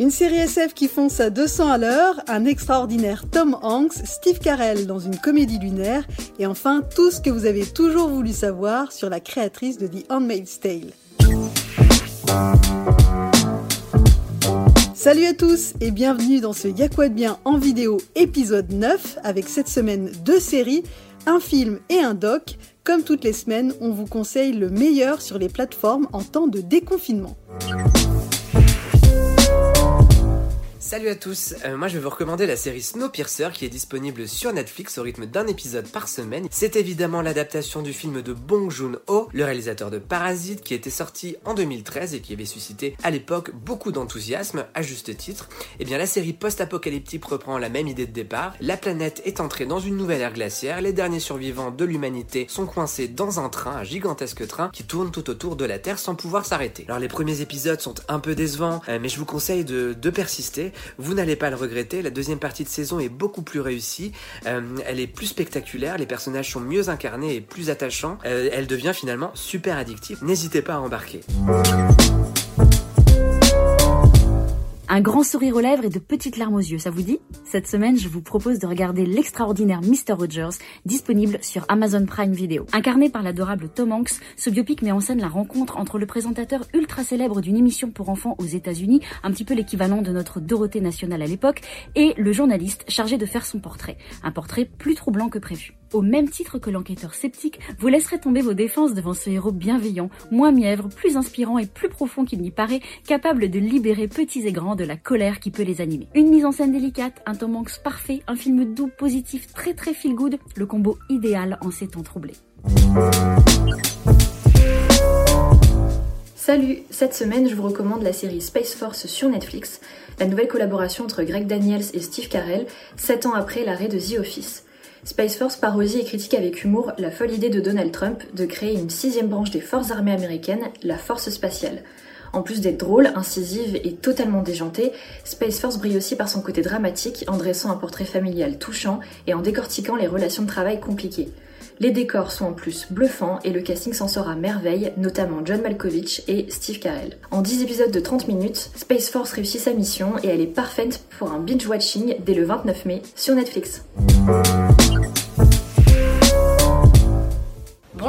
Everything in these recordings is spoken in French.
Une série SF qui fonce à 200 à l'heure, un extraordinaire Tom Hanks, Steve Carell dans une comédie lunaire, et enfin tout ce que vous avez toujours voulu savoir sur la créatrice de The Handmaid's Tale. Salut à tous et bienvenue dans ce Y'a quoi bien en vidéo épisode 9 avec cette semaine deux séries, un film et un doc. Comme toutes les semaines, on vous conseille le meilleur sur les plateformes en temps de déconfinement. Salut à tous, euh, moi je vais vous recommander la série Snowpiercer qui est disponible sur Netflix au rythme d'un épisode par semaine. C'est évidemment l'adaptation du film de Bong Joon-ho, le réalisateur de Parasite qui était sorti en 2013 et qui avait suscité à l'époque beaucoup d'enthousiasme, à juste titre. Et eh bien la série post-apocalyptique reprend la même idée de départ. La planète est entrée dans une nouvelle ère glaciaire, les derniers survivants de l'humanité sont coincés dans un train, un gigantesque train qui tourne tout autour de la Terre sans pouvoir s'arrêter. Alors les premiers épisodes sont un peu décevants, euh, mais je vous conseille de, de persister. Vous n'allez pas le regretter, la deuxième partie de saison est beaucoup plus réussie, euh, elle est plus spectaculaire, les personnages sont mieux incarnés et plus attachants, euh, elle devient finalement super addictive. N'hésitez pas à embarquer. Un grand sourire aux lèvres et de petites larmes aux yeux, ça vous dit? Cette semaine, je vous propose de regarder l'extraordinaire Mr. Rogers, disponible sur Amazon Prime Video. Incarné par l'adorable Tom Hanks, ce biopic met en scène la rencontre entre le présentateur ultra célèbre d'une émission pour enfants aux États-Unis, un petit peu l'équivalent de notre Dorothée nationale à l'époque, et le journaliste chargé de faire son portrait. Un portrait plus troublant que prévu. Au même titre que l'enquêteur sceptique, vous laisserez tomber vos défenses devant ce héros bienveillant, moins mièvre, plus inspirant et plus profond qu'il n'y paraît, capable de libérer petits et grands de la colère qui peut les animer. Une mise en scène délicate, un Tom Hanks parfait, un film doux, positif, très très feel good, le combo idéal en ces temps troublés. Salut, cette semaine je vous recommande la série Space Force sur Netflix, la nouvelle collaboration entre Greg Daniels et Steve Carell, 7 ans après l'arrêt de The Office. Space Force parodie et critique avec humour la folle idée de Donald Trump de créer une sixième branche des forces armées américaines, la Force spatiale. En plus d'être drôle, incisive et totalement déjantée, Space Force brille aussi par son côté dramatique en dressant un portrait familial touchant et en décortiquant les relations de travail compliquées. Les décors sont en plus bluffants et le casting s'en sort à merveille, notamment John Malkovich et Steve Carell. En 10 épisodes de 30 minutes, Space Force réussit sa mission et elle est parfaite pour un binge-watching dès le 29 mai sur Netflix.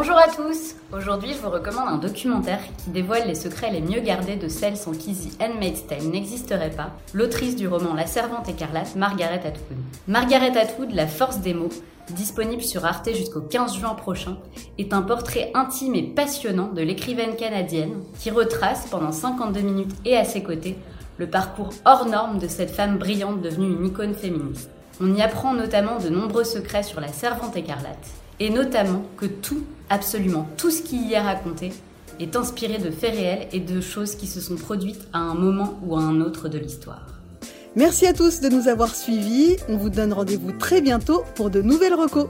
Bonjour à tous Aujourd'hui, je vous recommande un documentaire qui dévoile les secrets les mieux gardés de celles sans qui The Handmaid's Tale n'existerait pas, l'autrice du roman La Servante écarlate, Margaret Atwood. Margaret Atwood, La force des mots, disponible sur Arte jusqu'au 15 juin prochain, est un portrait intime et passionnant de l'écrivaine canadienne qui retrace pendant 52 minutes et à ses côtés le parcours hors norme de cette femme brillante devenue une icône féministe. On y apprend notamment de nombreux secrets sur la servante écarlate, et notamment que tout, absolument tout ce qui y est raconté, est inspiré de faits réels et de choses qui se sont produites à un moment ou à un autre de l'histoire. Merci à tous de nous avoir suivis. On vous donne rendez-vous très bientôt pour de nouvelles recos.